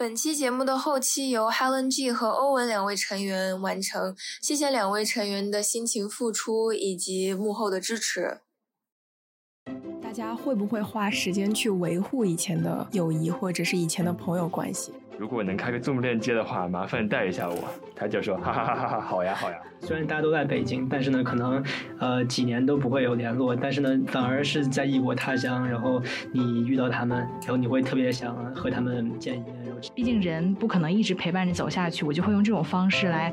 本期节目的后期由 Helen G 和欧文两位成员完成，谢谢两位成员的辛勤付出以及幕后的支持。大家会不会花时间去维护以前的友谊或者是以前的朋友关系？如果能开个 Zoom 链接的话，麻烦带一下我。他就说哈哈哈哈哈，好呀好呀。虽然大家都在北京，但是呢，可能呃几年都不会有联络，但是呢，反而是在异国他乡，然后你遇到他们，然后你会特别想和他们见一面。毕竟人不可能一直陪伴着走下去，我就会用这种方式来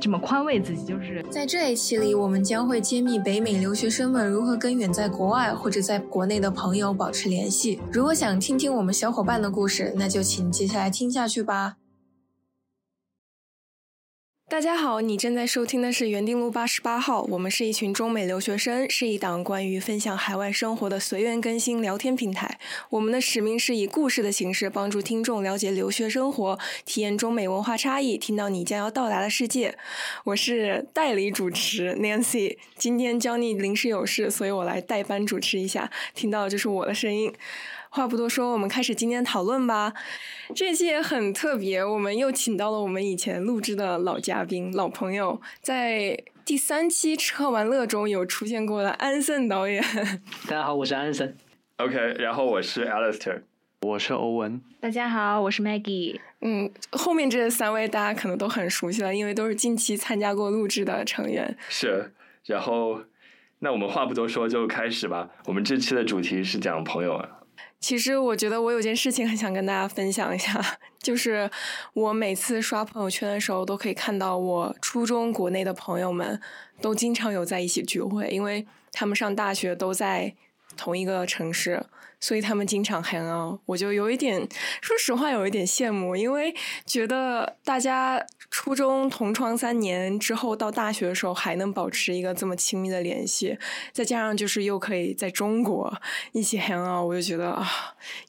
这么宽慰自己。就是在这一期里，我们将会揭秘北美留学生们如何跟远在国外或者在国内的朋友保持联系。如果想听听我们小伙伴的故事，那就请接下来听下去吧。大家好，你正在收听的是园丁路八十八号。我们是一群中美留学生，是一档关于分享海外生活的随缘更新聊天平台。我们的使命是以故事的形式帮助听众了解留学生活，体验中美文化差异，听到你将要到达的世界。我是代理主持 Nancy，今天江妮临时有事，所以我来代班主持一下。听到就是我的声音。话不多说，我们开始今天的讨论吧。这期也很特别，我们又请到了我们以前录制的老嘉宾、老朋友，在第三期《吃喝玩乐》中有出现过的安森导演。大家好，我是安森。OK，然后我是 Alistair，我是欧文。大家好，我是 Maggie。嗯，后面这三位大家可能都很熟悉了，因为都是近期参加过录制的成员。是，然后那我们话不多说，就开始吧。我们这期的主题是讲朋友。其实我觉得我有件事情很想跟大家分享一下，就是我每次刷朋友圈的时候，都可以看到我初中国内的朋友们都经常有在一起聚会，因为他们上大学都在同一个城市，所以他们经常 hang out。我就有一点，说实话有一点羡慕，因为觉得大家。初中同窗三年之后，到大学的时候还能保持一个这么亲密的联系，再加上就是又可以在中国一起 hang out，我就觉得啊，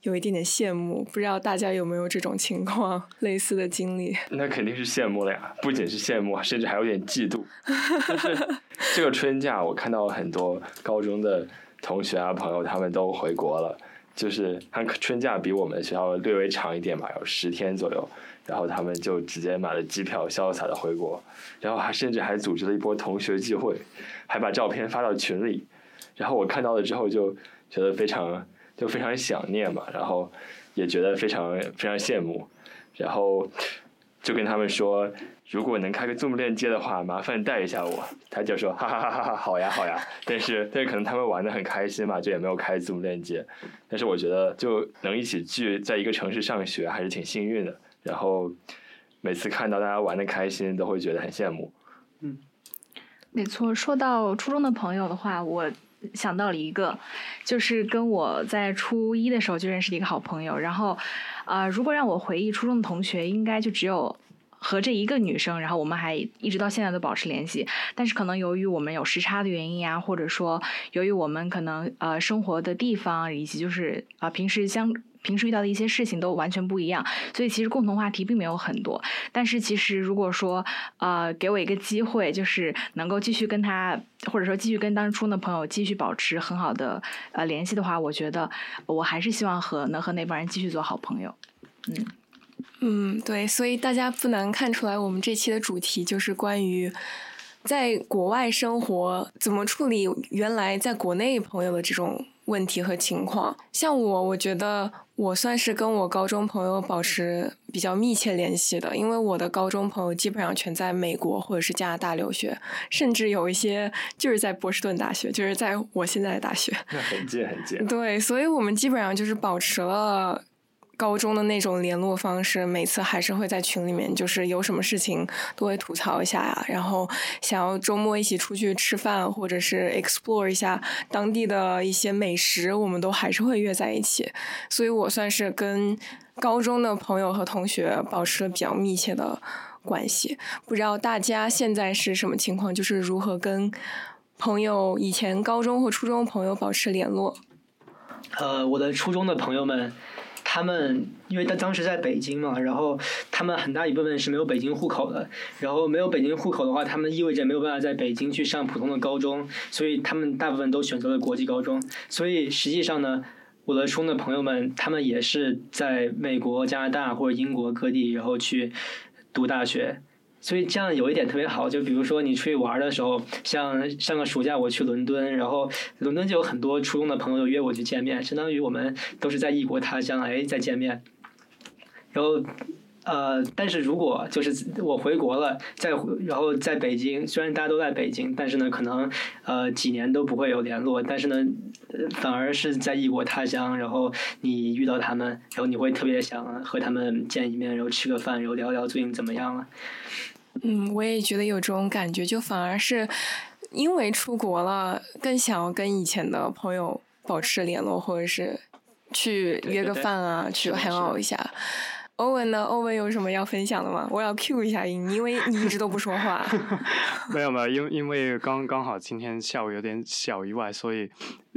有一点点羡慕。不知道大家有没有这种情况类似的经历？那肯定是羡慕了呀，不仅是羡慕，甚至还有点嫉妒。就是 这个春假，我看到很多高中的同学啊朋友，他们都回国了，就是他春假比我们学校略微长一点吧，有十天左右。然后他们就直接买了机票，潇洒的回国，然后还甚至还组织了一波同学聚会，还把照片发到群里，然后我看到了之后就觉得非常就非常想念嘛，然后也觉得非常非常羡慕，然后就跟他们说，如果能开个 Zoom 链接的话，麻烦带一下我。他就说哈哈哈哈，好呀好呀。但是但是可能他们玩的很开心嘛，就也没有开 Zoom 链接。但是我觉得就能一起聚在一个城市上学，还是挺幸运的。然后每次看到大家玩的开心，都会觉得很羡慕。嗯，没错。说到初中的朋友的话，我想到了一个，就是跟我在初一的时候就认识的一个好朋友。然后，啊，如果让我回忆初中的同学，应该就只有和这一个女生。然后我们还一直到现在都保持联系。但是可能由于我们有时差的原因呀，或者说由于我们可能呃生活的地方以及就是啊平时相。平时遇到的一些事情都完全不一样，所以其实共同话题并没有很多。但是其实如果说呃给我一个机会，就是能够继续跟他，或者说继续跟当初的朋友继续保持很好的呃联系的话，我觉得我还是希望和能和那帮人继续做好朋友。嗯嗯，对，所以大家不难看出来，我们这期的主题就是关于在国外生活怎么处理原来在国内朋友的这种。问题和情况，像我，我觉得我算是跟我高中朋友保持比较密切联系的，因为我的高中朋友基本上全在美国或者是加拿大留学，甚至有一些就是在波士顿大学，就是在我现在的大学，那很近很近。对，所以我们基本上就是保持了。高中的那种联络方式，每次还是会在群里面，就是有什么事情都会吐槽一下呀。然后想要周末一起出去吃饭，或者是 explore 一下当地的一些美食，我们都还是会约在一起。所以我算是跟高中的朋友和同学保持了比较密切的关系。不知道大家现在是什么情况，就是如何跟朋友以前高中或初中朋友保持联络？呃，我的初中的朋友们。他们因为他当时在北京嘛，然后他们很大一部分是没有北京户口的，然后没有北京户口的话，他们意味着没有办法在北京去上普通的高中，所以他们大部分都选择了国际高中。所以实际上呢，我的初中的朋友们，他们也是在美国、加拿大或者英国各地，然后去读大学。所以这样有一点特别好，就比如说你出去玩的时候，像上个暑假我去伦敦，然后伦敦就有很多初中的朋友约我去见面，相当于我们都是在异国他乡，哎，再见面。然后，呃，但是如果就是我回国了，再然后在北京，虽然大家都在北京，但是呢，可能呃几年都不会有联络，但是呢，反而是在异国他乡，然后你遇到他们，然后你会特别想和他们见一面，然后吃个饭，然后聊聊最近怎么样了。嗯，我也觉得有这种感觉，就反而是因为出国了，更想要跟以前的朋友保持联络，或者是去约个饭啊，去 hang out 一下。欧文呢？欧文有什么要分享的吗？我要 cue 一下你，因为你一直都不说话。没有没有，因因为刚刚好今天下午有点小意外，所以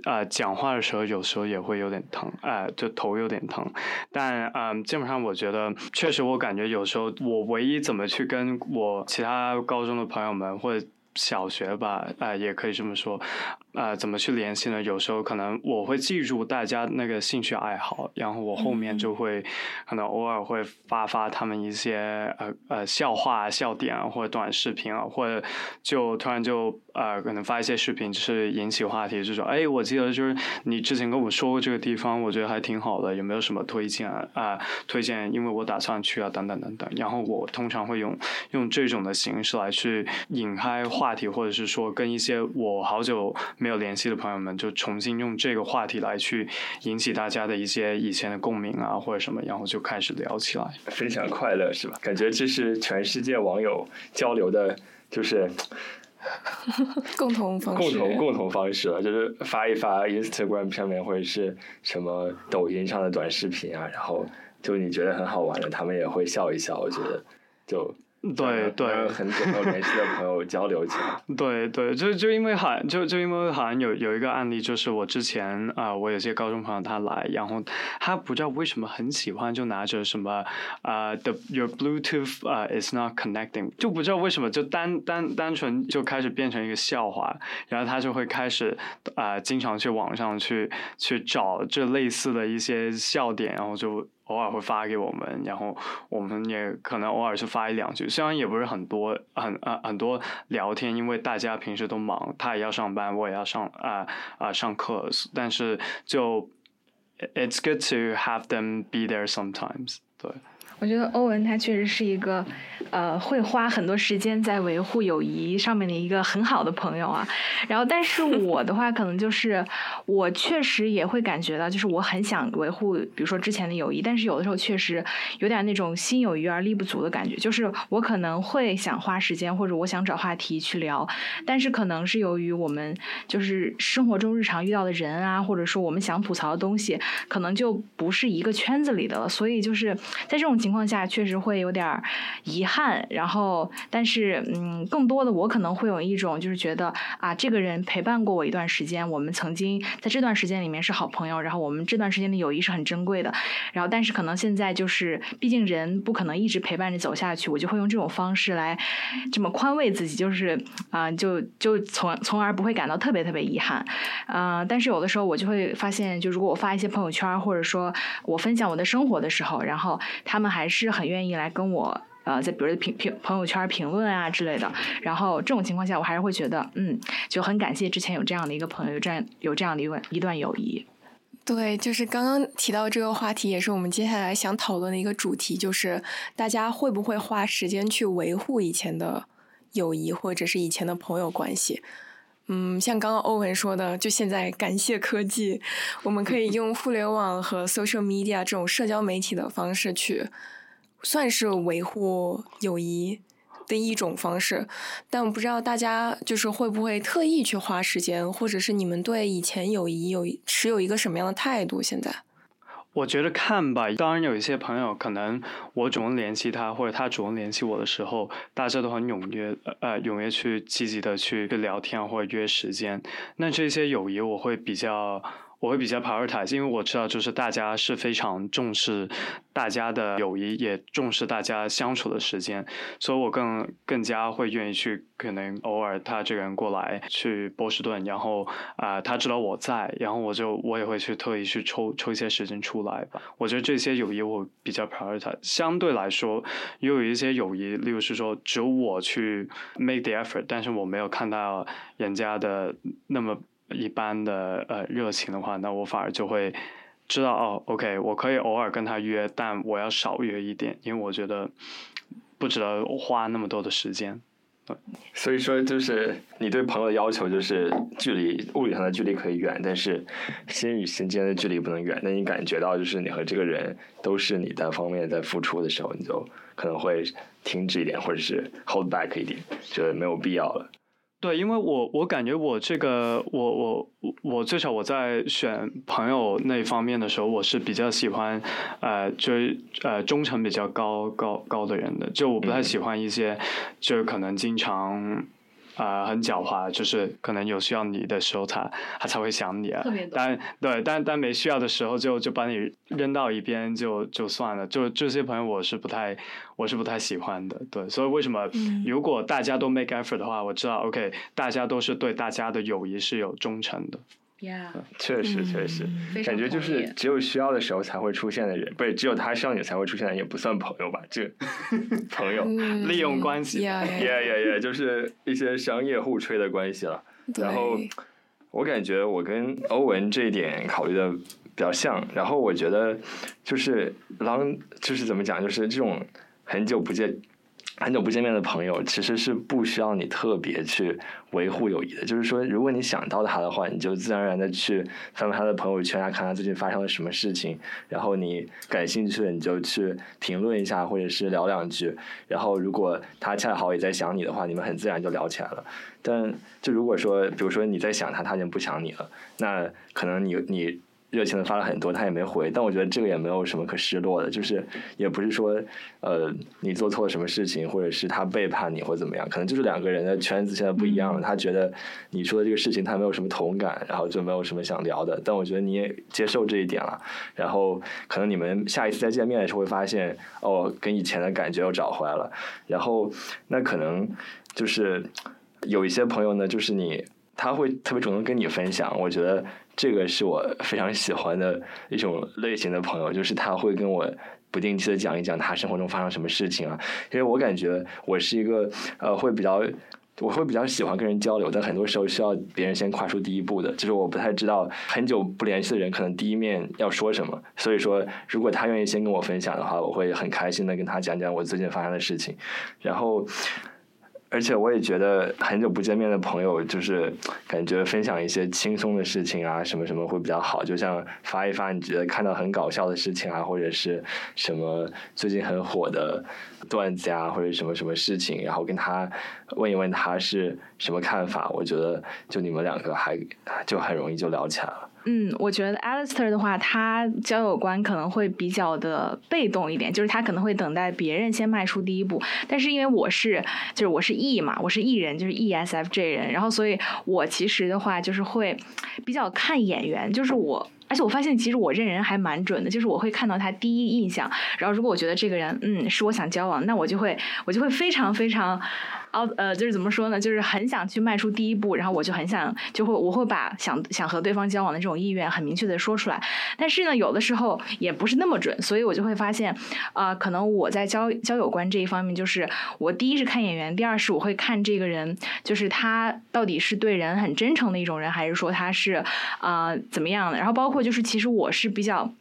啊，讲话的时候有时候也会有点疼，哎，就头有点疼。但嗯，基本上我觉得，确实我感觉有时候我唯一怎么去跟我其他高中的朋友们或者。小学吧，啊，也可以这么说，啊，怎么去联系呢？有时候可能我会记住大家那个兴趣爱好，然后我后面就会可能偶尔会发发他们一些呃呃笑话、笑点啊，或者短视频啊，或者就突然就呃可能发一些视频，就是引起话题，就说哎，我记得就是你之前跟我说过这个地方，我觉得还挺好的，有没有什么推荐啊？啊，推荐，因为我打算去啊，等等等等。然后我通常会用用这种的形式来去引开话。话题，或者是说跟一些我好久没有联系的朋友们，就重新用这个话题来去引起大家的一些以前的共鸣啊，或者什么，然后就开始聊起来，分享快乐是吧？感觉这是全世界网友交流的，就是 共同方式，共同共同方式了，就是发一发 Instagram 上面或者是什么抖音上的短视频啊，然后就你觉得很好玩的，他们也会笑一笑，我觉得就。对对，很久没有联系的朋友交流起来。对对，就就因为好像就就因为好像有有一个案例，就是我之前啊，我有些高中朋友他来，然后他不知道为什么很喜欢，就拿着什么啊，the your Bluetooth 啊 is not connecting，就不知道为什么就单单单纯就开始变成一个笑话，然后他就会开始啊，经常去网上去去找这类似的一些笑点，然后就。偶尔会发给我们，然后我们也可能偶尔是发一两句，虽然也不是很多，很啊很多聊天，因为大家平时都忙，他也要上班，我也要上啊啊上课，但是就 it's good to have them be there sometimes，对。我觉得欧文他确实是一个，呃，会花很多时间在维护友谊上面的一个很好的朋友啊。然后，但是我的话，可能就是我确实也会感觉到，就是我很想维护，比如说之前的友谊，但是有的时候确实有点那种心有余而力不足的感觉。就是我可能会想花时间，或者我想找话题去聊，但是可能是由于我们就是生活中日常遇到的人啊，或者说我们想吐槽的东西，可能就不是一个圈子里的了。所以就是在这种情。情况下确实会有点遗憾，然后但是嗯，更多的我可能会有一种就是觉得啊，这个人陪伴过我一段时间，我们曾经在这段时间里面是好朋友，然后我们这段时间的友谊是很珍贵的，然后但是可能现在就是毕竟人不可能一直陪伴着走下去，我就会用这种方式来这么宽慰自己，就是啊，就就从从而不会感到特别特别遗憾，啊，但是有的时候我就会发现，就如果我发一些朋友圈，或者说我分享我的生活的时候，然后他们还。还是很愿意来跟我，呃，在比如评评朋友圈评论啊之类的。然后这种情况下，我还是会觉得，嗯，就很感谢之前有这样的一个朋友，这样有这样的一段一段友谊。对，就是刚刚提到这个话题，也是我们接下来想讨论的一个主题，就是大家会不会花时间去维护以前的友谊，或者是以前的朋友关系？嗯，像刚刚欧文说的，就现在感谢科技，我们可以用互联网和 social media 这种社交媒体的方式去，算是维护友谊的一种方式。但我不知道大家就是会不会特意去花时间，或者是你们对以前友谊有持有一个什么样的态度？现在？我觉得看吧，当然有一些朋友可能我主动联系他，或者他主动联系我的时候，大家都很踊跃，呃，踊跃去积极的去聊天或者约时间。那这些友谊我会比较，我会比较 prioritize，因为我知道就是大家是非常重视大家的友谊，也重视大家相处的时间，所以我更更加会愿意去可能偶尔他这个人过来去波士顿，然后啊、他知道我在，然后我就我也会去特意去抽抽一些时间出来吧。我觉得这些友谊我比较 prioritize，相对来说，又有一些友谊，例如是说只有我去 make the effort，但是我没有看到人家的那么一般的呃热情的话，那我反而就会知道哦，OK，我可以偶尔跟他约，但我要少约一点，因为我觉得不值得花那么多的时间。所以说，就是你对朋友的要求就是距离物理上的距离可以远，但是心与心间的距离不能远。那你感觉到就是你和这个人都是你单方面在付出的时候，你就可能会停止一点，或者是 hold back 一点，觉得没有必要了。对，因为我我感觉我这个我我我我最少我在选朋友那方面的时候，我是比较喜欢呃就是呃忠诚比较高高高的人的，就我不太喜欢一些就是可能经常。啊、很狡猾，就是可能有需要你的时候他，他才会想你啊。但对，但但没需要的时候就就把你扔到一边就就算了。就这些朋友我是不太我是不太喜欢的。对，所以为什么如果大家都 make effort 的话，我知道 OK，大家都是对大家的友谊是有忠诚的。Yeah，确实，确实，感觉就是只有需要的时候才会出现的人，不是只有他需要你才会出现的人，也不算朋友吧？这 朋友，嗯利用关系呀呀也也也就是一些商业互吹的关系了。然后我感觉我跟欧文这一点考虑的比较像，然后我觉得就是狼就是怎么讲，就是这种很久不见。很久不见面的朋友，其实是不需要你特别去维护友谊的。就是说，如果你想到他的话，你就自然而然的去翻翻他的朋友圈啊，看他最近发生了什么事情，然后你感兴趣的你就去评论一下，或者是聊两句。然后如果他恰好也在想你的话，你们很自然就聊起来了。但就如果说，比如说你在想他，他已经不想你了，那可能你你热情的发了很多，他也没回。但我觉得这个也没有什么可失落的，就是也不是说呃你做错了什么事情，或者是他背叛你或者怎么样，可能就是两个人的圈子现在不一样了。他觉得你说的这个事情他没有什么同感，然后就没有什么想聊的。但我觉得你也接受这一点了，然后可能你们下一次再见面的时候会发现，哦，跟以前的感觉又找回来了。然后那可能就是有一些朋友呢，就是你他会特别主动跟你分享，我觉得这个是我非常喜欢的一种类型的朋友，就是他会跟我。不定期的讲一讲他生活中发生什么事情啊，因为我感觉我是一个呃会比较我会比较喜欢跟人交流，但很多时候需要别人先跨出第一步的。就是我不太知道很久不联系的人可能第一面要说什么，所以说如果他愿意先跟我分享的话，我会很开心的跟他讲讲我最近发生的事情。然后，而且我也觉得很久不见面的朋友，就是感觉分享一些轻松的事情啊，什么什么会比较好。就像发一发你觉得看到很搞笑的事情啊，或者是什么最近很火的段子啊，或者什么什么事情，然后跟他问一问他是什么看法。我觉得就你们两个还就很容易就聊起来了。嗯，我觉得 Alistair 的话，他交友观可能会比较的被动一点，就是他可能会等待别人先迈出第一步。但是因为我是，就是我是 E 嘛，我是 E 人，就是 ESFJ 人，然后所以我其实的话就是会比较看眼缘，就是我。而且我发现，其实我认人还蛮准的，就是我会看到他第一印象，然后如果我觉得这个人，嗯，是我想交往，那我就会，我就会非常非常哦呃，就是怎么说呢，就是很想去迈出第一步，然后我就很想，就会我会把想想和对方交往的这种意愿很明确的说出来。但是呢，有的时候也不是那么准，所以我就会发现，啊、可能我在交交友观这一方面，就是我第一是看眼缘，第二是我会看这个人，就是他到底是对人很真诚的一种人，还是说他是啊、怎么样的？然后包括就是，其实我是比较。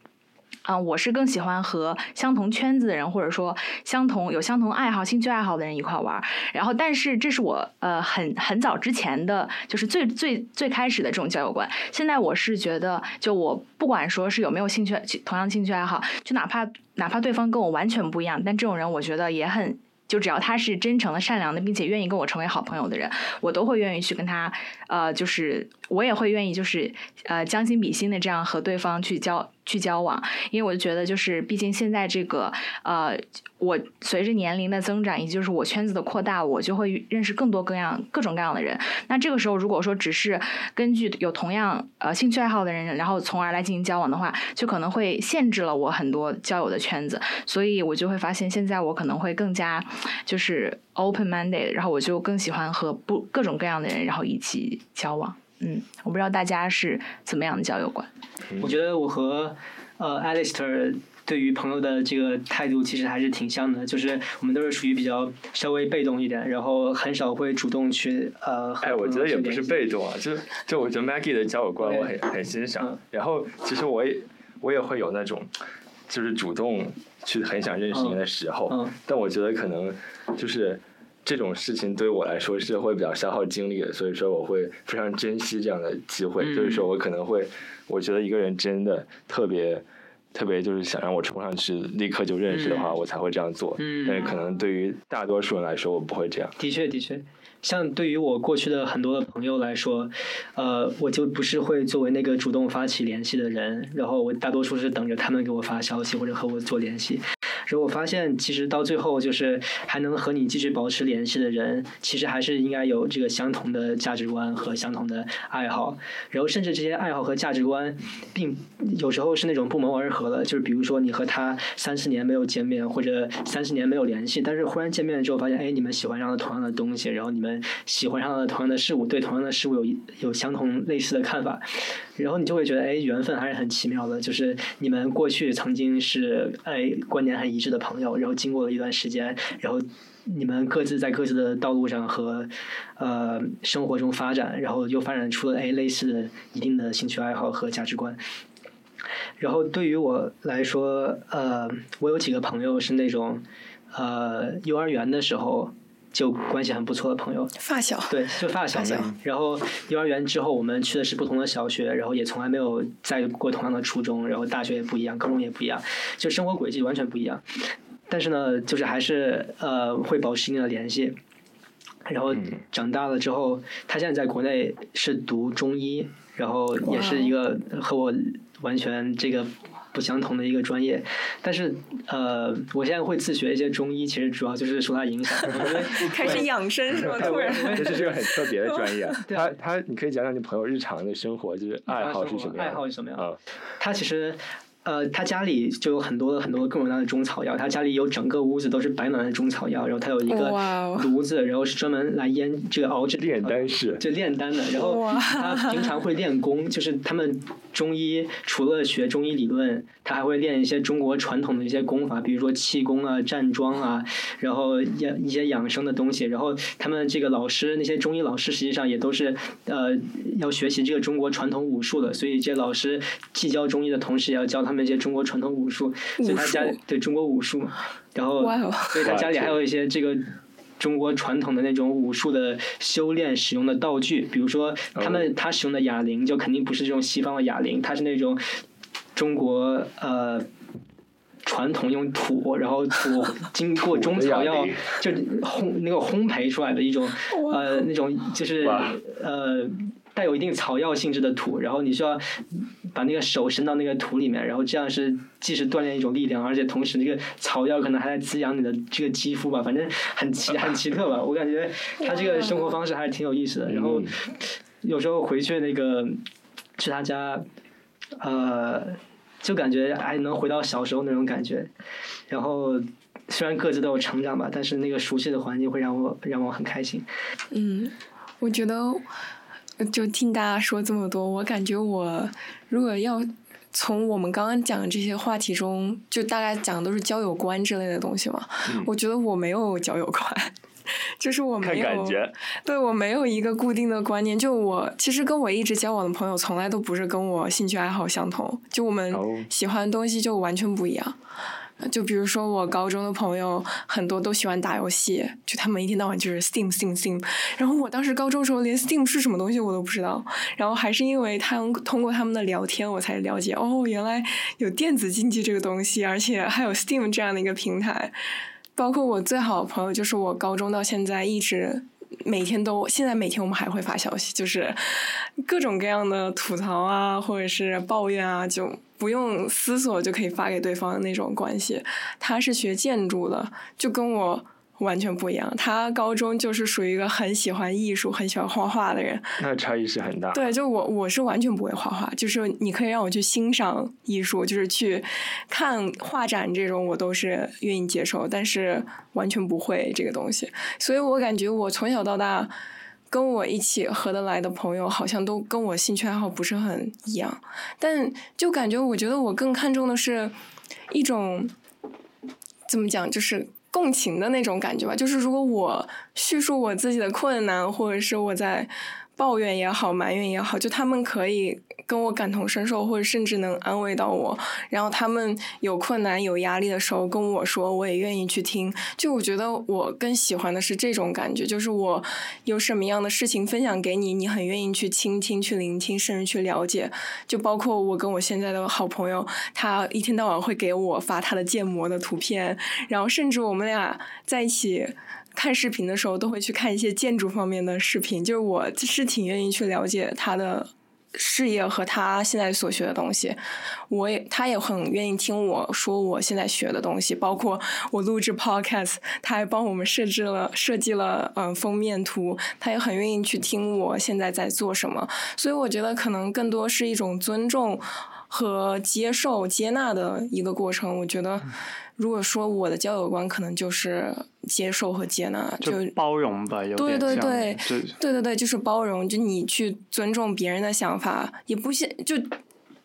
啊、我是更喜欢和相同圈子的人，或者说相同有相同爱好、兴趣爱好的人一块玩。然后，但是这是我呃很很早之前的，就是最最最开始的这种交友观。现在我是觉得，就我不管说是有没有兴趣同样兴趣爱好，就哪怕哪怕对方跟我完全不一样，但这种人我觉得也很。就只要他是真诚的、善良的，并且愿意跟我成为好朋友的人，我都会愿意去跟他，呃，就是我也会愿意，就是呃将心比心的这样和对方去交去交往，因为我就觉得，就是毕竟现在这个呃，我随着年龄的增长，以及就是我圈子的扩大，我就会认识更多各样各种各样的人。那这个时候，如果说只是根据有同样呃兴趣爱好的人，然后从而来进行交往的话，就可能会限制了我很多交友的圈子。所以我就会发现，现在我可能会更加就是 open minded，然后我就更喜欢和不各种各样的人，然后一起交往。嗯，我不知道大家是怎么样的交友观。我觉得我和呃 Alistair 对于朋友的这个态度其实还是挺像的，就是我们都是属于比较稍微被动一点，然后很少会主动去呃。哎，我觉得也不是被动啊，就就我觉得 Maggie 的交友观我很很欣赏。然后其实我也我也会有那种就是主动去很想认识你的时候，但我觉得可能就是这种事情对于我来说是会比较消耗精力的，所以说我会非常珍惜这样的机会，就是说我可能会。我觉得一个人真的特别特别，就是想让我冲上去立刻就认识的话，我才会这样做。嗯，但是可能对于大多数人来说，我不会这样。的确，的确，像对于我过去的很多的朋友来说，呃，我就不是会作为那个主动发起联系的人，然后我大多数是等着他们给我发消息或者和我做联系。然后我发现，其实到最后，就是还能和你继续保持联系的人，其实还是应该有这个相同的价值观和相同的爱好。然后，甚至这些爱好和价值观，并有时候是那种不谋而合的。就是比如说，你和他三四年没有见面，或者三四年没有联系，但是忽然见面了之后，发现，哎，你们喜欢上了同样的东西，然后你们喜欢上了同样的事物，对同样的事物有有相同类似的看法。然后你就会觉得，哎，缘分还是很奇妙的。就是你们过去曾经是，哎，观点很一致的朋友，然后经过了一段时间，然后你们各自在各自的道路上和呃生活中发展，然后又发展出了哎类似的一定的兴趣爱好和价值观。然后对于我来说，呃，我有几个朋友是那种，呃，幼儿园的时候。就关系很不错的朋友，发小，对，就发小。然后幼儿园之后，我们去的是不同的小学，然后也从来没有在过同样的初中，然后大学也不一样，高中也不一样，就生活轨迹完全不一样。但是呢，就是还是呃会保持一定的联系。然后长大了之后，他现在在国内是读中医，然后也是一个和我完全这个。不相同的一个专业，但是呃，我现在会自学一些中医，其实主要就是受他影响。开始养生是吗？突然，这是个很特别的专业。他他，你可以讲讲你朋友日常的生活，就是爱好是什么样？爱好是什么样？他其实。呃，他家里就有很多很多各种各样的中草药，他家里有整个屋子都是摆满了中草药，然后他有一个炉子，然后是专门来腌这个熬制炼丹室，就炼丹的。然后他平常会练功，就是他们中医除了学中医理论，他还会练一些中国传统的一些功法，比如说气功啊、站桩啊，然后养一些养生的东西。然后他们这个老师，那些中医老师实际上也都是呃要学习这个中国传统武术的，所以这些老师既教中医的同时，也要教他们。那些中国传统武术，所以他家对中国武术，然后所以他家里还有一些这个中国传统的那种武术的修炼使用的道具，比如说他们他使用的哑铃就肯定不是这种西方的哑铃，它是那种中国呃传统用土，然后土经过中草药就烘那个烘焙出来的一种呃那种就是呃。带有一定草药性质的土，然后你需要把那个手伸到那个土里面，然后这样是既是锻炼一种力量，而且同时那个草药可能还在滋养你的这个肌肤吧，反正很奇很奇特吧。我感觉他这个生活方式还是挺有意思的。然后有时候回去那个去他家，呃，就感觉还能回到小时候那种感觉。然后虽然各自都有成长吧，但是那个熟悉的环境会让我让我很开心。嗯，我觉得。就听大家说这么多，我感觉我如果要从我们刚刚讲的这些话题中，就大概讲的都是交友观之类的东西嘛。我觉得我没有交友观，就是我没有，对我没有一个固定的观念。就我其实跟我一直交往的朋友，从来都不是跟我兴趣爱好相同，就我们喜欢的东西就完全不一样。就比如说，我高中的朋友很多都喜欢打游戏，就他们一天到晚就是 Steam Steam Steam。然后我当时高中时候连 Steam 是什么东西我都不知道，然后还是因为他们通过他们的聊天，我才了解哦，原来有电子竞技这个东西，而且还有 Steam 这样的一个平台。包括我最好的朋友，就是我高中到现在一直。每天都，现在每天我们还会发消息，就是各种各样的吐槽啊，或者是抱怨啊，就不用思索就可以发给对方的那种关系。他是学建筑的，就跟我。完全不一样。他高中就是属于一个很喜欢艺术、很喜欢画画的人。那差异是很大。对，就我我是完全不会画画，就是你可以让我去欣赏艺术，就是去看画展这种，我都是愿意接受，但是完全不会这个东西。所以我感觉我从小到大跟我一起合得来的朋友，好像都跟我兴趣爱好不是很一样。但就感觉，我觉得我更看重的是一种怎么讲，就是。共情的那种感觉吧，就是如果我叙述我自己的困难，或者是我在。抱怨也好，埋怨也好，就他们可以跟我感同身受，或者甚至能安慰到我。然后他们有困难、有压力的时候跟我说，我也愿意去听。就我觉得我更喜欢的是这种感觉，就是我有什么样的事情分享给你，你很愿意去倾听、去聆听，甚至去了解。就包括我跟我现在的好朋友，他一天到晚会给我发他的建模的图片，然后甚至我们俩在一起。看视频的时候都会去看一些建筑方面的视频，就是我是挺愿意去了解他的事业和他现在所学的东西。我也他也很愿意听我说我现在学的东西，包括我录制 podcast，他还帮我们设置了设计了嗯封面图，他也很愿意去听我现在在做什么。所以我觉得可能更多是一种尊重和接受、接纳的一个过程。我觉得。如果说我的交友观可能就是接受和接纳，就包容吧，有对对对，对对对，就是包容，就你去尊重别人的想法，也不现就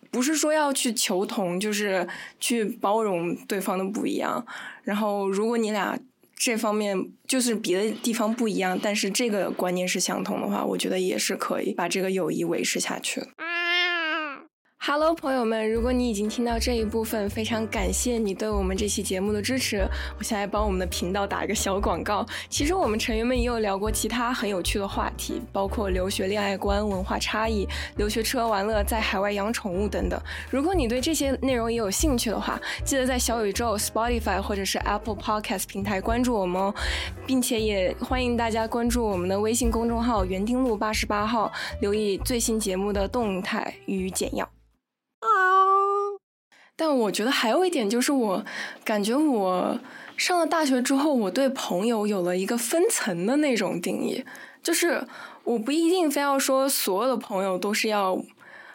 不是说要去求同，就是去包容对方的不一样。然后，如果你俩这方面就是别的地方不一样，但是这个观念是相同的话，我觉得也是可以把这个友谊维持下去。Hello，朋友们！如果你已经听到这一部分，非常感谢你对我们这期节目的支持。我现在帮我们的频道打一个小广告。其实我们成员们也有聊过其他很有趣的话题，包括留学、恋爱观、文化差异、留学吃喝玩乐、在海外养宠物等等。如果你对这些内容也有兴趣的话，记得在小宇宙、Spotify 或者是 Apple Podcast 平台关注我们哦，并且也欢迎大家关注我们的微信公众号“园丁路八十八号”，留意最新节目的动态与简要。但我觉得还有一点就是，我感觉我上了大学之后，我对朋友有了一个分层的那种定义，就是我不一定非要说所有的朋友都是要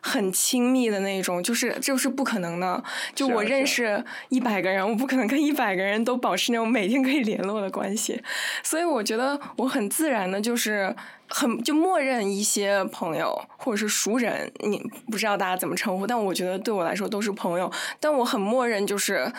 很亲密的那种，就是这是不可能的。就我认识一百个人，我不可能跟一百个人都保持那种每天可以联络的关系，所以我觉得我很自然的就是。很就默认一些朋友或者是熟人，你不知道大家怎么称呼，但我觉得对我来说都是朋友。但我很默认就是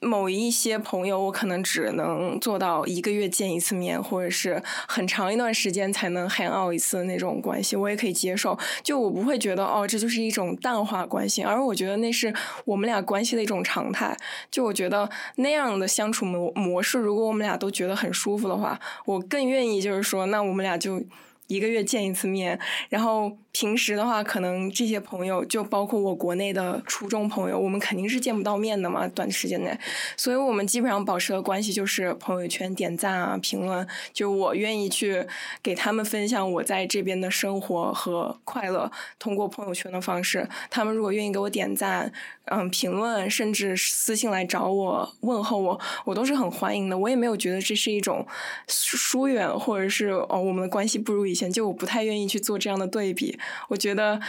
某一些朋友，我可能只能做到一个月见一次面，或者是很长一段时间才能 hang out 一次那种关系，我也可以接受。就我不会觉得哦，这就是一种淡化关系，而我觉得那是我们俩关系的一种常态。就我觉得那样的相处模模式，如果我们俩都觉得很舒服的话，我更愿意就是说，那我们俩就。一个月见一次面，然后。平时的话，可能这些朋友就包括我国内的初中朋友，我们肯定是见不到面的嘛，短时间内，所以我们基本上保持的关系就是朋友圈点赞啊、评论，就我愿意去给他们分享我在这边的生活和快乐，通过朋友圈的方式，他们如果愿意给我点赞、嗯评论，甚至私信来找我问候我，我都是很欢迎的。我也没有觉得这是一种疏远，或者是哦我们的关系不如以以前，就我不太愿意去做这样的对比。我觉得，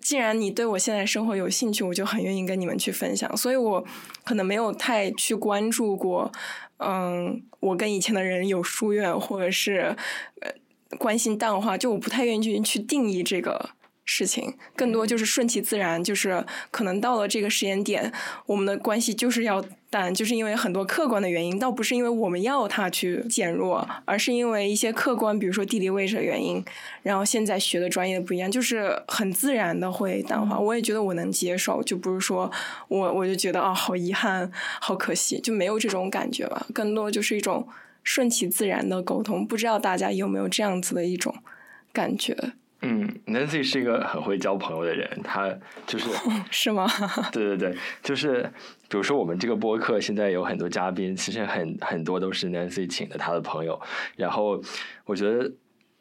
既然你对我现在生活有兴趣，我就很愿意跟你们去分享。所以我可能没有太去关注过，嗯，我跟以前的人有疏远，或者是呃关心淡化，就我不太愿意去去定义这个。事情更多就是顺其自然，就是可能到了这个时间点，我们的关系就是要淡，就是因为很多客观的原因，倒不是因为我们要它去减弱，而是因为一些客观，比如说地理位置的原因，然后现在学的专业不一样，就是很自然的会淡化。我也觉得我能接受，就不是说我我就觉得啊好遗憾，好可惜，就没有这种感觉吧。更多就是一种顺其自然的沟通，不知道大家有没有这样子的一种感觉。嗯，Nancy 是一个很会交朋友的人，他就是 是吗？对对对，就是比如说我们这个播客现在有很多嘉宾，其实很很多都是 Nancy 请的他的朋友。然后我觉得，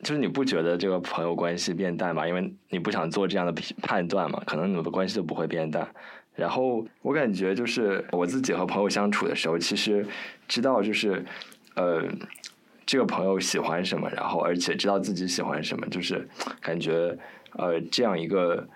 就是你不觉得这个朋友关系变淡吗？因为你不想做这样的判断嘛，可能你们的关系就不会变淡。然后我感觉就是我自己和朋友相处的时候，其实知道就是呃这个朋友喜欢什么，然后而且知道自己喜欢什么，就是感觉呃这样一个。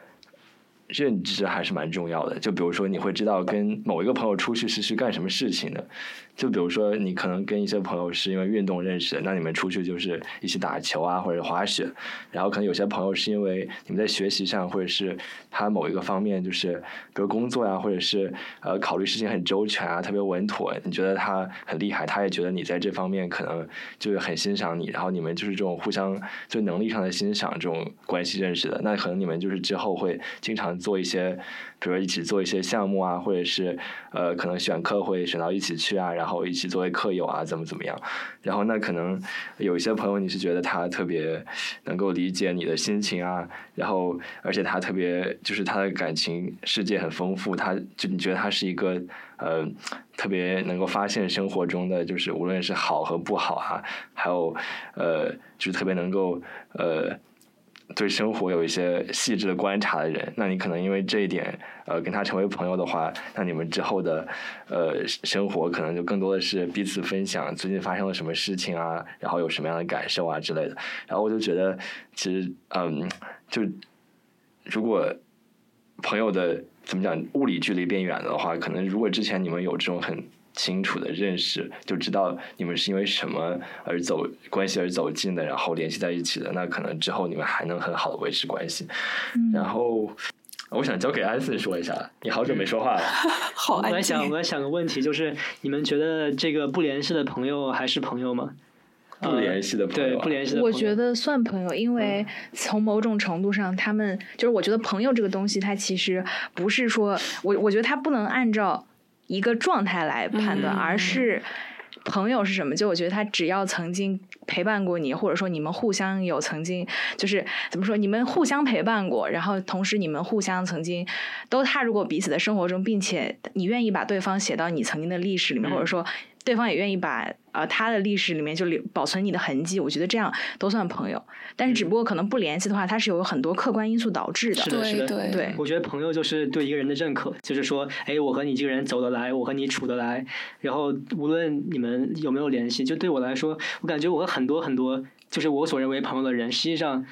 认知还是蛮重要的，就比如说你会知道跟某一个朋友出去是去干什么事情的，就比如说你可能跟一些朋友是因为运动认识的，那你们出去就是一起打球啊或者滑雪，然后可能有些朋友是因为你们在学习上或者是他某一个方面就是比如工作呀或者是呃考虑事情很周全啊特别稳妥，你觉得他很厉害，他也觉得你在这方面可能就是很欣赏你，然后你们就是这种互相就能力上的欣赏这种关系认识的，那可能你们就是之后会经常。做一些，比如说一起做一些项目啊，或者是呃，可能选课会选到一起去啊，然后一起作为课友啊，怎么怎么样。然后那可能有一些朋友，你是觉得他特别能够理解你的心情啊，然后而且他特别就是他的感情世界很丰富，他就你觉得他是一个呃特别能够发现生活中的就是无论是好和不好啊，还有呃就是特别能够呃。对生活有一些细致的观察的人，那你可能因为这一点，呃，跟他成为朋友的话，那你们之后的，呃，生活可能就更多的是彼此分享最近发生了什么事情啊，然后有什么样的感受啊之类的。然后我就觉得，其实，嗯，就如果朋友的怎么讲，物理距离变远的话，可能如果之前你们有这种很。清楚的认识，就知道你们是因为什么而走关系而走近的，然后联系在一起的。那可能之后你们还能很好的维持关系。然后，我想交给安森说一下，你好久没说话了。好，我在想，我在想个问题，就是你们觉得这个不联系的朋友还是朋友吗？不联系的朋友，对，不联系的。我觉得算朋友，因为从某种程度上，他们就是我觉得朋友这个东西，它其实不是说我，我觉得他不能按照。一个状态来判断，而是朋友是什么？就我觉得他只要曾经陪伴过你，或者说你们互相有曾经，就是怎么说，你们互相陪伴过，然后同时你们互相曾经都踏入过彼此的生活中，并且你愿意把对方写到你曾经的历史里面，或者说。对方也愿意把呃他的历史里面就留保存你的痕迹，我觉得这样都算朋友。但是只不过可能不联系的话，它是有很多客观因素导致的。是的，是的，对对。我觉得朋友就是对一个人的认可，就是说，哎，我和你这个人走得来，我和你处得来，然后无论你们有没有联系，就对我来说，我感觉我和很多很多就是我所认为朋友的人，实际上。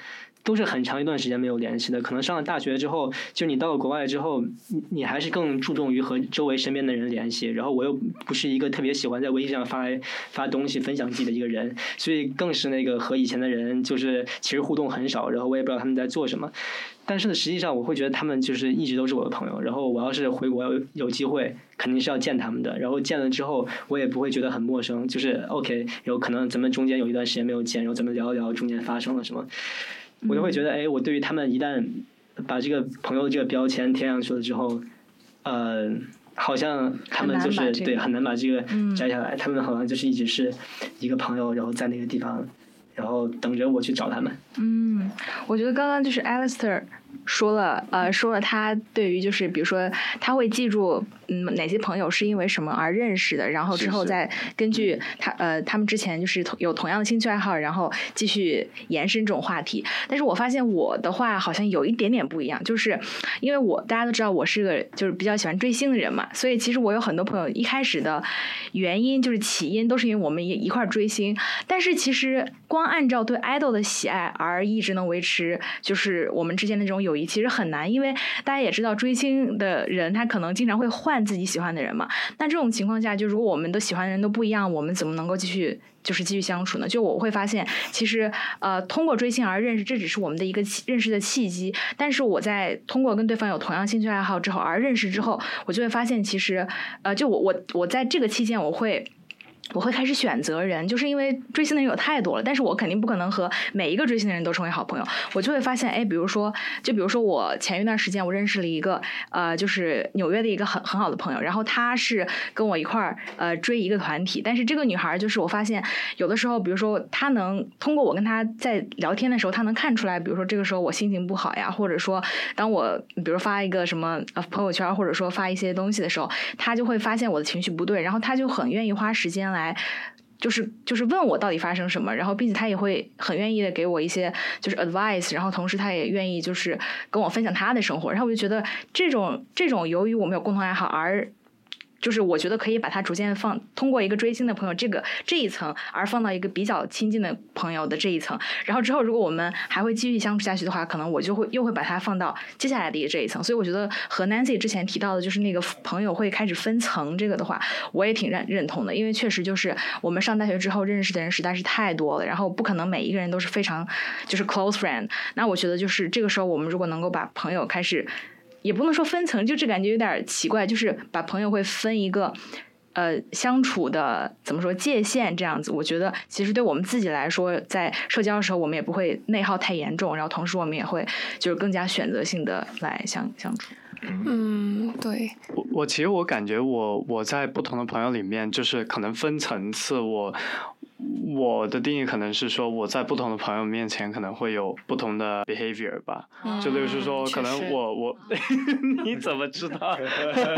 都是很长一段时间没有联系的，可能上了大学之后，就你到了国外之后，你还是更注重于和周围身边的人联系。然后我又不是一个特别喜欢在微信上发发东西、分享自己的一个人，所以更是那个和以前的人就是其实互动很少。然后我也不知道他们在做什么，但是，实际上我会觉得他们就是一直都是我的朋友。然后我要是回国有有机会，肯定是要见他们的。然后见了之后，我也不会觉得很陌生，就是 OK，有可能咱们中间有一段时间没有见，然后咱们聊一聊中间发生了什么。我就会觉得，哎，我对于他们一旦把这个朋友的这个标签贴上去了之后，呃，好像他们就是对很难把这个摘下来。他们好像就是一直是一个朋友，然后在那个地方，然后等着我去找他们。嗯，我觉得刚刚就是 Alistair。说了，呃，说了他对于就是比如说他会记住，嗯，哪些朋友是因为什么而认识的，然后之后再根据他呃他们之前就是有同样的兴趣爱好，然后继续延伸这种话题。但是我发现我的话好像有一点点不一样，就是因为我大家都知道我是个就是比较喜欢追星的人嘛，所以其实我有很多朋友一开始的原因就是起因都是因为我们一一块追星，但是其实光按照对 idol 的喜爱而一直能维持就是我们之间的这种友谊。其实很难，因为大家也知道，追星的人他可能经常会换自己喜欢的人嘛。那这种情况下，就如果我们都喜欢的人都不一样，我们怎么能够继续就是继续相处呢？就我会发现，其实呃，通过追星而认识，这只是我们的一个认识的契机。但是我在通过跟对方有同样兴趣爱好之后而认识之后，我就会发现，其实呃，就我我我在这个期间我会。我会开始选择人，就是因为追星的人有太多了，但是我肯定不可能和每一个追星的人都成为好朋友。我就会发现，哎，比如说，就比如说我前一段时间我认识了一个，呃，就是纽约的一个很很好的朋友，然后他是跟我一块儿呃追一个团体，但是这个女孩就是我发现有的时候，比如说她能通过我跟她在聊天的时候，她能看出来，比如说这个时候我心情不好呀，或者说当我比如发一个什么呃朋友圈，或者说发一些东西的时候，她就会发现我的情绪不对，然后她就很愿意花时间来。来就是就是问我到底发生什么，然后并且他也会很愿意的给我一些就是 advice，然后同时他也愿意就是跟我分享他的生活，然后我就觉得这种这种由于我们有共同爱好而。就是我觉得可以把它逐渐放，通过一个追星的朋友这个这一层，而放到一个比较亲近的朋友的这一层。然后之后，如果我们还会继续相处下去的话，可能我就会又会把它放到接下来的这一层。所以我觉得和 Nancy 之前提到的，就是那个朋友会开始分层这个的话，我也挺认认同的。因为确实就是我们上大学之后认识的人实在是太多了，然后不可能每一个人都是非常就是 close friend。那我觉得就是这个时候，我们如果能够把朋友开始。也不能说分层，就这感觉有点奇怪，就是把朋友会分一个，呃，相处的怎么说界限这样子。我觉得其实对我们自己来说，在社交的时候，我们也不会内耗太严重，然后同时我们也会就是更加选择性的来相相处。嗯，对。我我其实我感觉我我在不同的朋友里面，就是可能分层次我。我的定义可能是说，我在不同的朋友面前可能会有不同的 behavior 吧，就例如是说，可能我我 你怎么知道？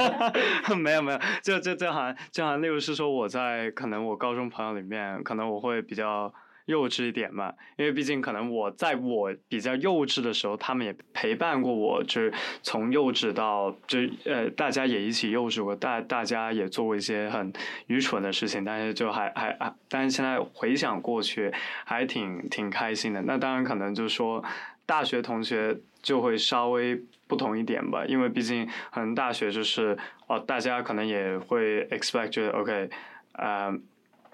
没有没有，就就就好像就好像例如是说，我在可能我高中朋友里面，可能我会比较。幼稚一点嘛，因为毕竟可能我在我比较幼稚的时候，他们也陪伴过我，就是从幼稚到就呃，大家也一起幼稚过，大大家也做过一些很愚蠢的事情，但是就还还还，但是现在回想过去，还挺挺开心的。那当然可能就是说，大学同学就会稍微不同一点吧，因为毕竟可能大学就是哦，大家可能也会 expect 就 OK，呃。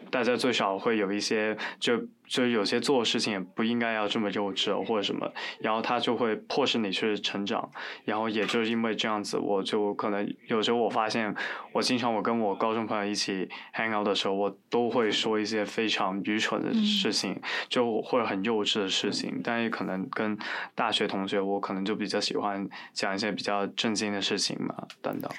大家最少会有一些，就就有些做事情也不应该要这么幼稚或者什么，然后他就会迫使你去成长，然后也就是因为这样子，我就可能有时候我发现，我经常我跟我高中朋友一起 hang out 的时候，我都会说一些非常愚蠢的事情，就或者很幼稚的事情，但也可能跟大学同学，我可能就比较喜欢讲一些比较正经的事情嘛，等等。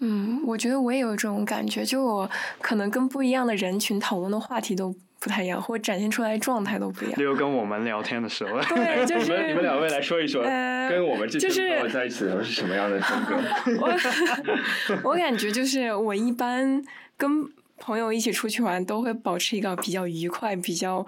嗯，我觉得我也有这种感觉，就我可能跟不一样的人群讨论的话题都不太一样，或者展现出来状态都不一样。例如跟我们聊天的时候，对，就是你们两位来说一说，跟我们这群朋友在一起的时候是什么样的风格？我 我感觉就是我一般跟朋友一起出去玩，都会保持一个比较愉快、比较。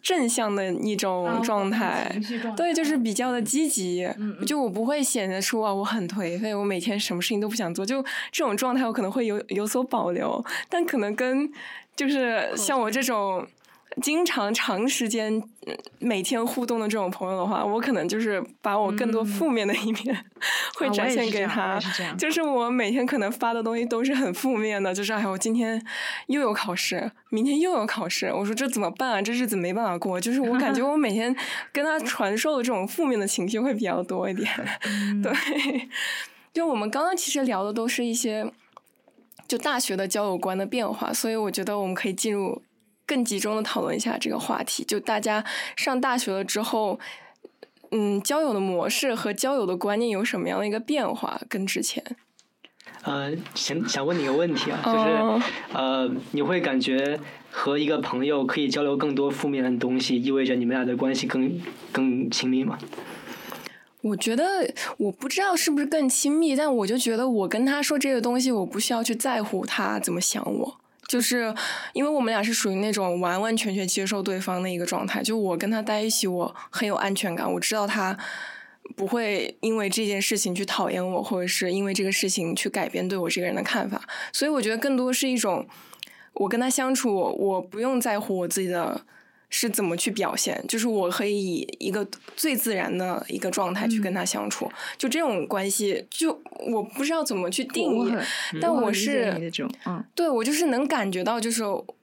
正向的一种状态，对，就是比较的积极。就我不会显得出啊，我很颓废，我每天什么事情都不想做。就这种状态，我可能会有有所保留，但可能跟就是像我这种。经常长时间每天互动的这种朋友的话，我可能就是把我更多负面的一面 会展现给他。就是我每天可能发的东西都是很负面的，就是哎，我今天又有考试，明天又有考试，我说这怎么办啊？这日子没办法过。就是我感觉我每天跟他传授的这种负面的情绪会比较多一点。对，就我们刚刚其实聊的都是一些就大学的交友观的变化，所以我觉得我们可以进入。更集中的讨论一下这个话题，就大家上大学了之后，嗯，交友的模式和交友的观念有什么样的一个变化？跟之前，呃，想想问你个问题啊，就是呃，你会感觉和一个朋友可以交流更多负面的东西，意味着你们俩的关系更更亲密吗？我觉得我不知道是不是更亲密，但我就觉得我跟他说这个东西，我不需要去在乎他怎么想我。就是因为我们俩是属于那种完完全全接受对方的一个状态，就我跟他待一起，我很有安全感，我知道他不会因为这件事情去讨厌我，或者是因为这个事情去改变对我这个人的看法，所以我觉得更多是一种我跟他相处，我不用在乎我自己的。是怎么去表现？就是我可以以一个最自然的一个状态去跟他相处，就这种关系，就我不知道怎么去定义，但我是，嗯，对我就是能感觉到，就是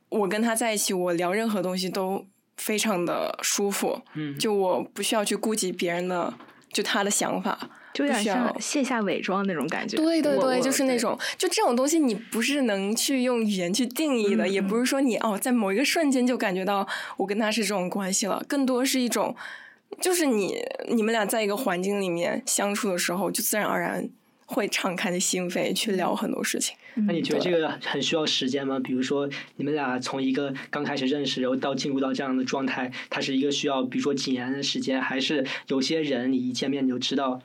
我跟他在一起，我聊任何东西都非常的舒服，嗯，就我不需要去顾及别人的，就他的想法。就有点像卸下伪装那种感觉。对对对，就是那种，就这种东西，你不是能去用语言去定义的，也不是说你哦，在某一个瞬间就感觉到我跟他是这种关系了，更多是一种，就是你你们俩在一个环境里面相处的时候，就自然而然会敞开的心扉去聊很多事情。那你觉得这个很需要时间吗？比如说你们俩从一个刚开始认识，然后到进入到这样的状态，它是一个需要比如说几年的时间，还是有些人你一见面你就知道？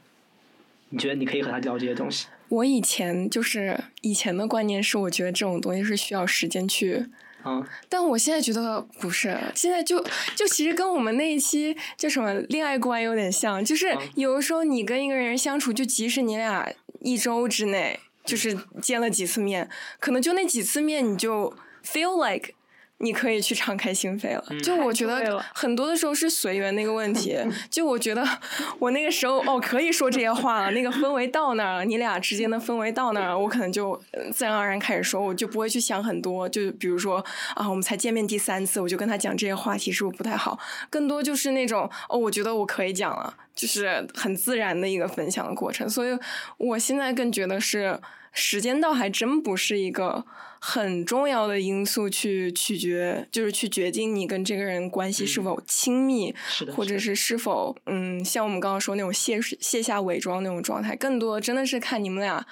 你觉得你可以和他聊这些东西？我以前就是以前的观念是，我觉得这种东西是需要时间去嗯，但我现在觉得不是，现在就就其实跟我们那一期叫什么恋爱观有点像，就是嗯有的时候你跟一个人相处，就即使你俩一周之内就是见了几次面，可能就那几次面你就 feel like。你可以去敞开心扉了，就我觉得很多的时候是随缘那个问题。就我觉得我那个时候哦可以说这些话了，那个氛围到那儿了，你俩之间的氛围到那儿了，我可能就呃自然而然开始说，我就不会去想很多。就比如说啊，我们才见面第三次，我就跟他讲这些话题是不是不太好？更多就是那种哦，我觉得我可以讲了，就是很自然的一个分享的过程。所以我现在更觉得是时间倒，还真不是一个很重要的因素去取决，就是去决定你跟这个人关系是否亲密，是的，或者是是否嗯，像我们刚刚说那种卸卸下伪装那种状态，更多真的是看你们俩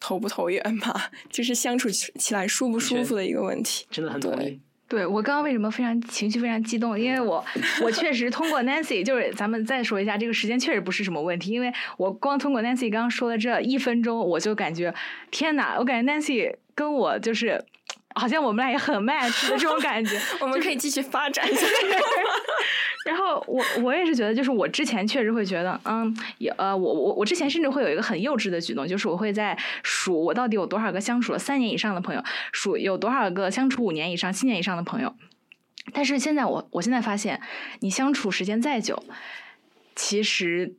投不投缘吧，就是相处起起来舒不舒服的一个问题。真的很同对意。对我刚刚为什么非常情绪非常激动？因为我我确实通过 Nancy，就是咱们再说一下，这个时间确实不是什么问题，因为我光通过 Nancy 刚刚说的这一分钟，我就感觉天呐，我感觉 Nancy 跟我就是好像我们俩也很 match 的这种感觉。我们可以继续发展下去。然后我我也是觉得，就是我之前确实会觉得，嗯，也呃，我我我之前甚至会有一个很幼稚的举动，就是我会在数我到底有多少个相处了三年以上的朋友，数有多少个相处五年以上、七年以上的朋友。但是现在我我现在发现，你相处时间再久，其实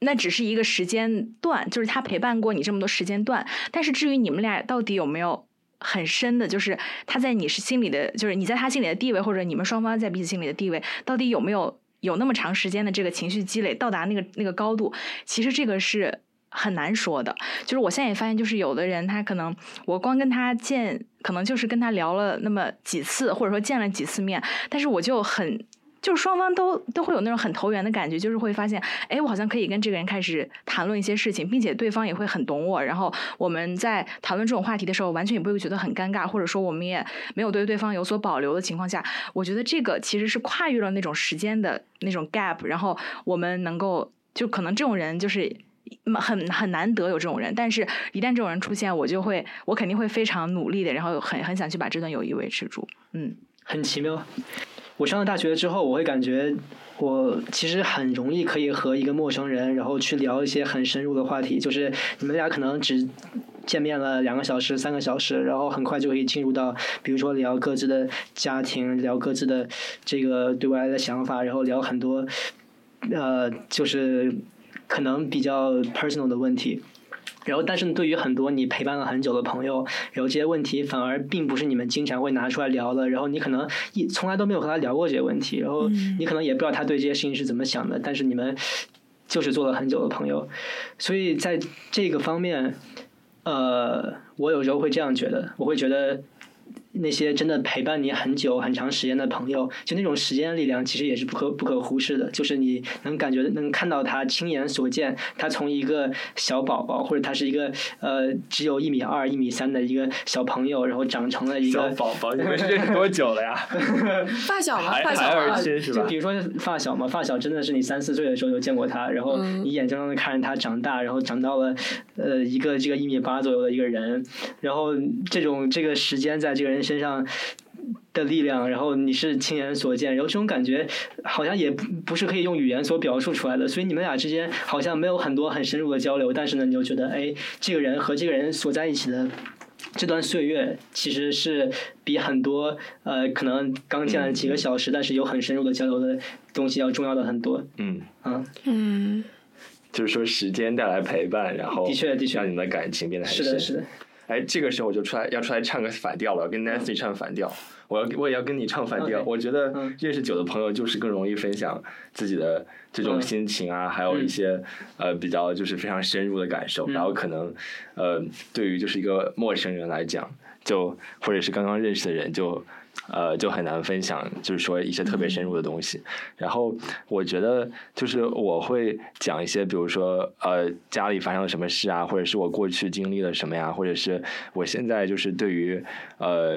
那只是一个时间段，就是他陪伴过你这么多时间段。但是至于你们俩到底有没有很深的，就是他在你是心里的，就是你在他心里的地位，或者你们双方在彼此心里的地位，到底有没有有那么长时间的这个情绪积累到达那个那个高度？其实这个是。很难说的，就是我现在也发现，就是有的人他可能我光跟他见，可能就是跟他聊了那么几次，或者说见了几次面，但是我就很就是双方都都会有那种很投缘的感觉，就是会发现，哎，我好像可以跟这个人开始谈论一些事情，并且对方也会很懂我，然后我们在讨论这种话题的时候，完全也不会觉得很尴尬，或者说我们也没有对对方有所保留的情况下，我觉得这个其实是跨越了那种时间的那种 gap，然后我们能够就可能这种人就是。很很难得有这种人，但是一旦这种人出现，我就会，我肯定会非常努力的，然后很很想去把这段友谊维持住。嗯，很奇妙。我上了大学之后，我会感觉我其实很容易可以和一个陌生人，然后去聊一些很深入的话题。就是你们俩可能只见面了两个小时、三个小时，然后很快就可以进入到，比如说聊各自的家庭，聊各自的这个对未来的想法，然后聊很多呃，就是可能比较 personal 的问题。然后，但是对于很多你陪伴了很久的朋友，然后这些问题反而并不是你们经常会拿出来聊的。然后你可能一从来都没有和他聊过这些问题，然后你可能也不知道他对这些事情是怎么想的。但是你们就是做了很久的朋友，所以在这个方面，呃，我有时候会这样觉得，我会觉得。那些真的陪伴你很久、很长时间的朋友，就那种时间的力量，其实也是不可不可忽视的。就是你能感觉、能看到他亲眼所见，他从一个小宝宝，或者他是一个呃只有一米二、一米三的一个小朋友，然后长成了一个小宝宝，你们认识多久了呀？发小嘛，孩发小嘛，就比？如说发小嘛，发小真的是你三四岁的时候就见过他，然后嗯你眼睁睁的看着他长大，然后长到了呃一个这个一米八左右的一个人，然后这种这个时间在这个人身上的力量，然后你是亲眼所见，然后这种感觉好像也不不是可以用语言所表述出来的，所以你们俩之间好像没有很多很深入的交流，但是呢，你就觉得哎，这个人和这个人所在一起的。这段岁月其实是比很多呃可能刚见了几个小时，但是有很深入的交流的东西要重要的很多。嗯，嗯，嗯，就是说时间带来陪伴，然后的确的确让你们的感情变得很是的，深。是的，哎，这个时候我就出来要出来唱个反调了，跟 Nancy 唱反调，我要我也要跟你唱反调。我觉得嗯。认识久的朋友就是更容易分享自己的这种嗯。心情啊，还有一些呃比较就是非常深入的感受，嗯然后可能呃对于就是一个陌生人来讲，就或者是刚刚认识的人就。呃，就很难分享，就是说一些特别深入的东西。然后我觉得，就是我会讲一些，比如说呃，家里发生了什么事啊，或者是我过去经历了什么呀，或者是我现在就是对于呃，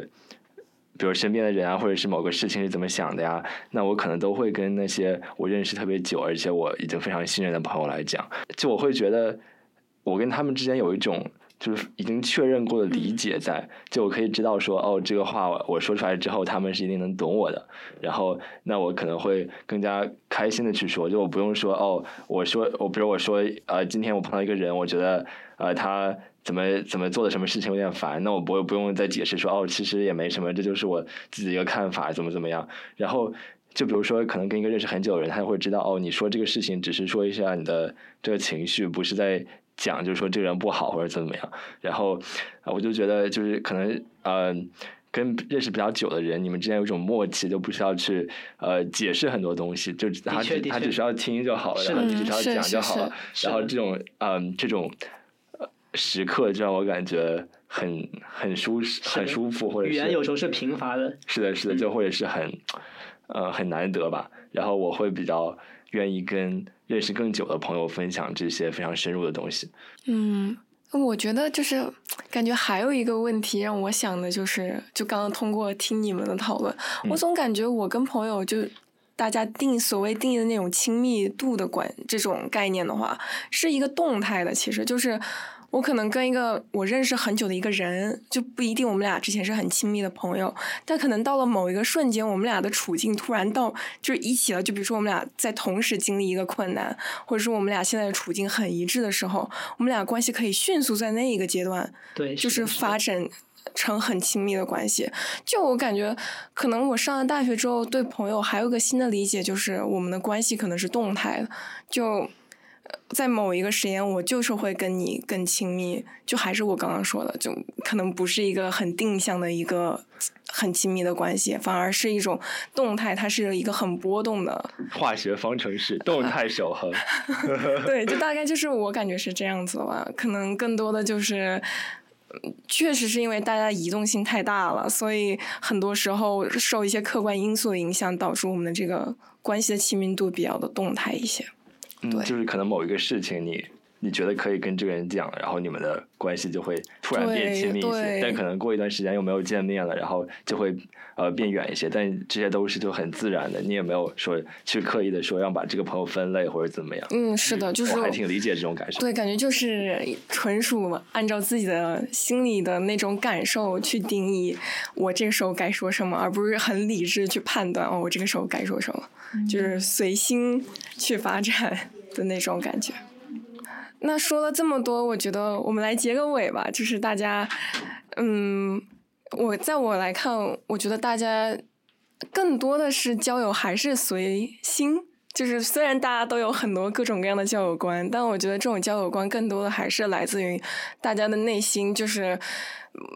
比如身边的人啊，或者是某个事情是怎么想的呀，那我可能都会跟那些我认识特别久，而且我已经非常信任的朋友来讲。就我会觉得，我跟他们之间有一种就是已经确认过的理解在，就我可以知道说，哦，这个话我说出来之后，他们是一定能懂我的，然后那我可能会更加开心的去说，就我不用说，哦，我说我比如我说，呃，今天我碰到一个人，我觉得呃他怎么怎么做的什么事情有点烦，那我不会不用再解释说，哦，其实也没什么，这就是我自己一个看法，怎么怎么样，然后。就比如说，可能跟一个认识很久的人，他会知道哦，你说这个事情只是说一下你的这个情绪，不是在讲，就是说这个人不好或者怎么样。然后，我就觉得就是可能呃，跟认识比较久的人，你们之间有一种默契，就不需要去呃解释很多东西，就他他只需要听就好了，然后你只需要讲就好了。然后这种嗯这种时刻，就让我感觉很很舒适、很舒服，或者语言有时候是贫乏的。是的，是的，就或者是很。呃，很难得吧？然后我会比较愿意跟认识更久的朋友分享这些非常深入的东西。嗯，我觉得就是感觉还有一个问题让我想的就是，就刚刚通过听你们的讨论，我总感觉我跟朋友就大家定所谓定义的那种亲密度的关这种概念的话，是一个动态的，其实就是。我可能跟一个我认识很久的一个人，就不一定我们俩之前是很亲密的朋友，但可能到了某一个瞬间，我们俩的处境突然到就是一起了。就比如说我们俩在同时经历一个困难，或者说我们俩现在的处境很一致的时候，我们俩关系可以迅速在那一个阶段，对，就是发展成很亲密的关系。就我感觉，可能我上了大学之后，对朋友还有个新的理解，就是我们的关系可能是动态的，就。在某一个时间，我就是会跟你更亲密，就还是我刚刚说的，就可能不是一个很定向的一个很亲密的关系，反而是一种动态，它是一个很波动的化学方程式，动态守恒。对，就大概就是我感觉是这样子吧，可能更多的就是，确实是因为大家移动性太大了，所以很多时候受一些客观因素的影响，导致我们的这个关系的亲密度比较的动态一些。嗯，就是可能某一个事情，你你觉得可以跟这个人讲，然后你们的关系就会突然变亲密一些。但可能过一段时间又没有见面了，然后就会呃变远一些。但这些都是就很自然的，你也没有说去刻意的说要把这个朋友分类或者怎么样。嗯，是的，就是我还挺理解这种感受。对，感觉就是纯属按照自己的心里的那种感受去定义我这个时候该说什么，而不是很理智去判断哦，我这个时候该说什么。就是随心去发展的那种感觉。那说了这么多，我觉得我们来结个尾吧。就是大家，嗯，我在我来看，我觉得大家更多的是交友还是随心。就是虽然大家都有很多各种各样的交友观，但我觉得这种交友观更多的还是来自于大家的内心，就是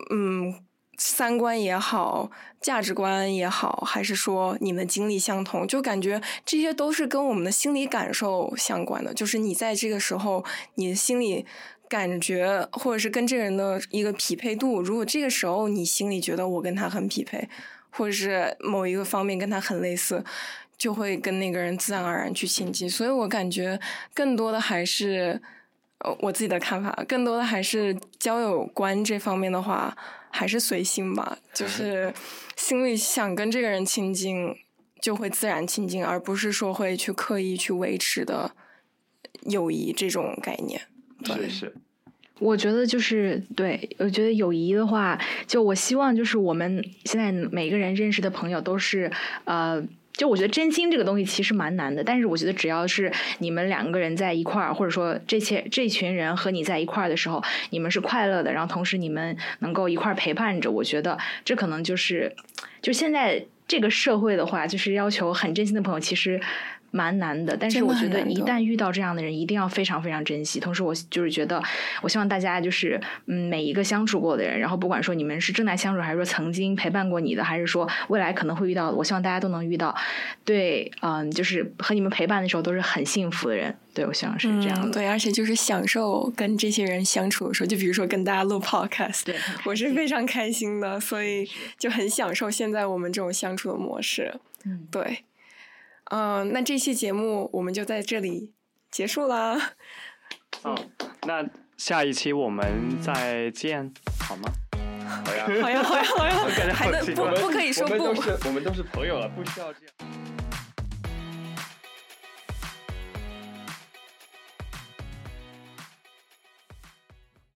嗯。三观也好，价值观也好，还是说你们经历相同，就感觉这些都是跟我们的心理感受相关的。就是你在这个时候，你的心理感觉，或者是跟这个人的一个匹配度，如果这个时候你心里觉得我跟他很匹配，或者是某一个方面跟他很类似，就会跟那个人自然而然去亲近。所以我感觉更多的还是，呃，我自己的看法，更多的还是交友观这方面的话。还是随心吧，就是心里想跟这个人亲近，就会自然亲近，而不是说会去刻意去维持的友谊这种概念。对是，我觉得就是对，我觉得友谊的话，就我希望就是我们现在每个人认识的朋友都是呃。就我觉得真心这个东西其实蛮难的，但是我觉得只要是你们两个人在一块儿，或者说这些这群人和你在一块儿的时候，你们是快乐的，然后同时你们能够一块儿陪伴着，我觉得这可能就是，就现在这个社会的话，就是要求很真心的朋友，其实。蛮难的，但是我觉得一旦遇到这样的人，一定要非常非常珍惜。同时，我就是觉得，我希望大家就是嗯，每一个相处过的人，然后不管说你们是正在相处，还是说曾经陪伴过你的，还是说未来可能会遇到的，我希望大家都能遇到，对，嗯，就是和你们陪伴的时候都是很幸福的人。对，我希望是这样的。对，而且就是享受跟这些人相处的时候，就比如说跟大家录 podcast，对，我是非常开心的，所以就很享受现在我们这种相处的模式。嗯，对。嗯，那这期节目我们就在这里结束啦。嗯，那下一期我们再见，好吗？好呀，好呀，好呀，好呀，我感觉还能不不可以说不？我们都是我们都是朋友了，不需要这样。